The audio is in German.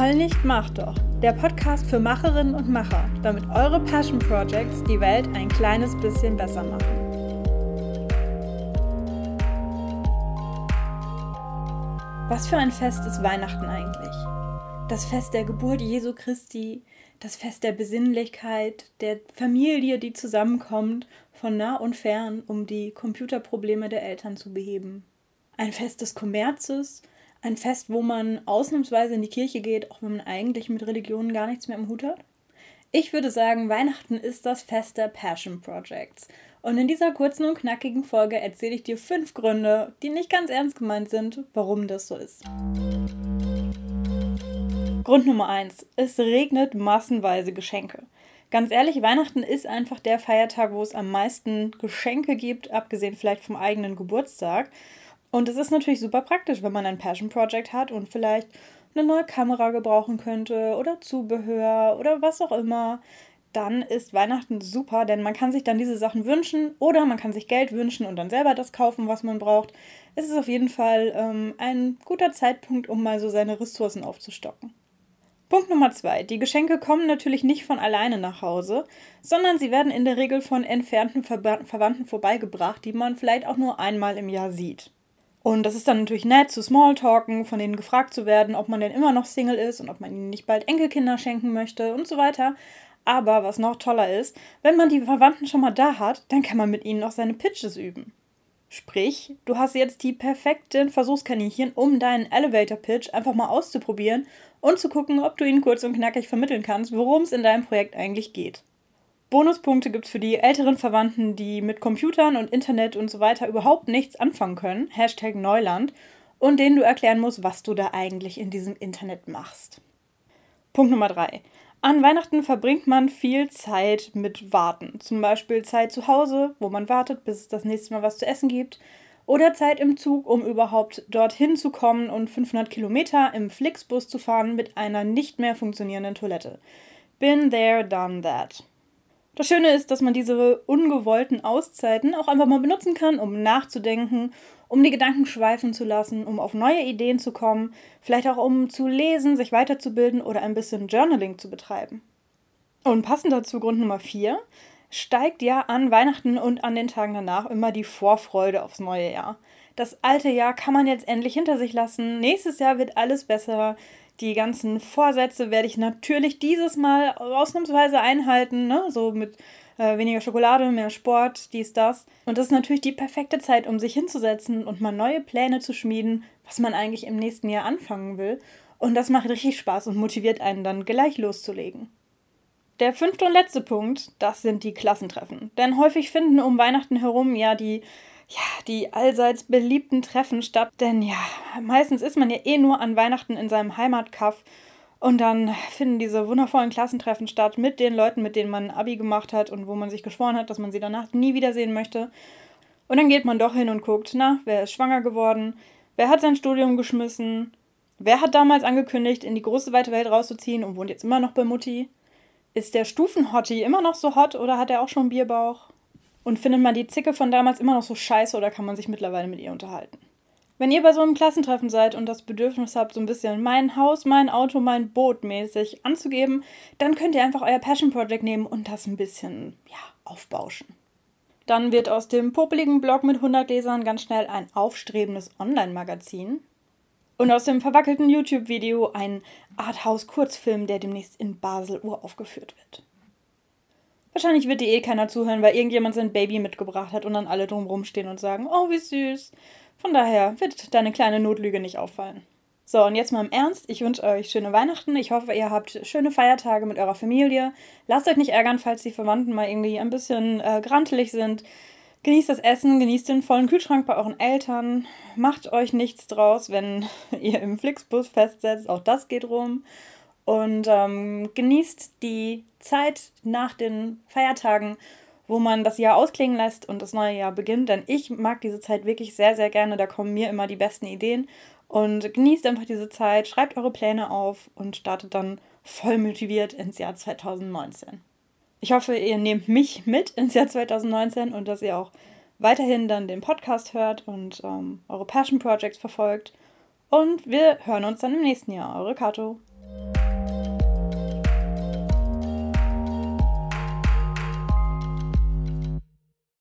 Heul nicht, mach doch. Der Podcast für Macherinnen und Macher, damit eure Passion Projects die Welt ein kleines bisschen besser machen. Was für ein Fest ist Weihnachten eigentlich? Das Fest der Geburt Jesu Christi, das Fest der Besinnlichkeit, der Familie, die zusammenkommt, von nah und fern, um die Computerprobleme der Eltern zu beheben. Ein Fest des Kommerzes, ein Fest, wo man ausnahmsweise in die Kirche geht, auch wenn man eigentlich mit Religionen gar nichts mehr im Hut hat? Ich würde sagen, Weihnachten ist das Fest der Passion Projects. Und in dieser kurzen und knackigen Folge erzähle ich dir fünf Gründe, die nicht ganz ernst gemeint sind, warum das so ist. Grund Nummer eins: Es regnet massenweise Geschenke. Ganz ehrlich, Weihnachten ist einfach der Feiertag, wo es am meisten Geschenke gibt, abgesehen vielleicht vom eigenen Geburtstag. Und es ist natürlich super praktisch, wenn man ein Passion Project hat und vielleicht eine neue Kamera gebrauchen könnte oder Zubehör oder was auch immer. Dann ist Weihnachten super, denn man kann sich dann diese Sachen wünschen oder man kann sich Geld wünschen und dann selber das kaufen, was man braucht. Es ist auf jeden Fall ähm, ein guter Zeitpunkt, um mal so seine Ressourcen aufzustocken. Punkt Nummer zwei. Die Geschenke kommen natürlich nicht von alleine nach Hause, sondern sie werden in der Regel von entfernten Ver Verwandten vorbeigebracht, die man vielleicht auch nur einmal im Jahr sieht. Und das ist dann natürlich nett zu Smalltalken, von denen gefragt zu werden, ob man denn immer noch Single ist und ob man ihnen nicht bald Enkelkinder schenken möchte und so weiter. Aber was noch toller ist, wenn man die Verwandten schon mal da hat, dann kann man mit ihnen auch seine Pitches üben. Sprich, du hast jetzt die perfekten Versuchskaninchen, um deinen Elevator Pitch einfach mal auszuprobieren und zu gucken, ob du ihnen kurz und knackig vermitteln kannst, worum es in deinem Projekt eigentlich geht. Bonuspunkte gibt es für die älteren Verwandten, die mit Computern und Internet und so weiter überhaupt nichts anfangen können. Hashtag Neuland. Und denen du erklären musst, was du da eigentlich in diesem Internet machst. Punkt Nummer drei. An Weihnachten verbringt man viel Zeit mit Warten. Zum Beispiel Zeit zu Hause, wo man wartet, bis es das nächste Mal was zu essen gibt. Oder Zeit im Zug, um überhaupt dorthin zu kommen und 500 Kilometer im Flixbus zu fahren mit einer nicht mehr funktionierenden Toilette. Been there, done that. Das Schöne ist, dass man diese ungewollten Auszeiten auch einfach mal benutzen kann, um nachzudenken, um die Gedanken schweifen zu lassen, um auf neue Ideen zu kommen, vielleicht auch um zu lesen, sich weiterzubilden oder ein bisschen Journaling zu betreiben. Und passend dazu Grund Nummer 4 steigt ja an Weihnachten und an den Tagen danach immer die Vorfreude aufs neue Jahr. Das alte Jahr kann man jetzt endlich hinter sich lassen. Nächstes Jahr wird alles besser. Die ganzen Vorsätze werde ich natürlich dieses Mal ausnahmsweise einhalten, ne? so mit äh, weniger Schokolade, mehr Sport, dies, das. Und das ist natürlich die perfekte Zeit, um sich hinzusetzen und mal neue Pläne zu schmieden, was man eigentlich im nächsten Jahr anfangen will. Und das macht richtig Spaß und motiviert einen dann gleich loszulegen. Der fünfte und letzte Punkt, das sind die Klassentreffen. Denn häufig finden um Weihnachten herum ja die ja, die allseits beliebten Treffen statt. Denn ja, meistens ist man ja eh nur an Weihnachten in seinem Heimatkaff. Und dann finden diese wundervollen Klassentreffen statt mit den Leuten, mit denen man Abi gemacht hat und wo man sich geschworen hat, dass man sie danach nie wiedersehen möchte. Und dann geht man doch hin und guckt, na, wer ist schwanger geworden? Wer hat sein Studium geschmissen? Wer hat damals angekündigt, in die große weite Welt rauszuziehen und wohnt jetzt immer noch bei Mutti? Ist der Stufenhotti immer noch so hot oder hat er auch schon Bierbauch? Und findet man die Zicke von damals immer noch so scheiße oder kann man sich mittlerweile mit ihr unterhalten? Wenn ihr bei so einem Klassentreffen seid und das Bedürfnis habt, so ein bisschen mein Haus, mein Auto, mein Boot mäßig anzugeben, dann könnt ihr einfach euer Passion Project nehmen und das ein bisschen, ja, aufbauschen. Dann wird aus dem popeligen Blog mit 100 Lesern ganz schnell ein aufstrebendes Online-Magazin. Und aus dem verwackelten YouTube-Video ein Arthouse-Kurzfilm, der demnächst in Basel uraufgeführt wird. Wahrscheinlich wird dir eh keiner zuhören, weil irgendjemand sein Baby mitgebracht hat und dann alle drumrum stehen und sagen, oh, wie süß. Von daher wird deine kleine Notlüge nicht auffallen. So, und jetzt mal im Ernst. Ich wünsche euch schöne Weihnachten. Ich hoffe, ihr habt schöne Feiertage mit eurer Familie. Lasst euch nicht ärgern, falls die Verwandten mal irgendwie ein bisschen äh, grantelig sind. Genießt das Essen, genießt den vollen Kühlschrank bei euren Eltern. Macht euch nichts draus, wenn ihr im Flixbus festsetzt. Auch das geht rum und ähm, genießt die Zeit nach den Feiertagen, wo man das Jahr ausklingen lässt und das neue Jahr beginnt. Denn ich mag diese Zeit wirklich sehr, sehr gerne. Da kommen mir immer die besten Ideen. Und genießt einfach diese Zeit, schreibt eure Pläne auf und startet dann voll motiviert ins Jahr 2019. Ich hoffe, ihr nehmt mich mit ins Jahr 2019 und dass ihr auch weiterhin dann den Podcast hört und ähm, eure Passion Projects verfolgt. Und wir hören uns dann im nächsten Jahr. Eure Kato.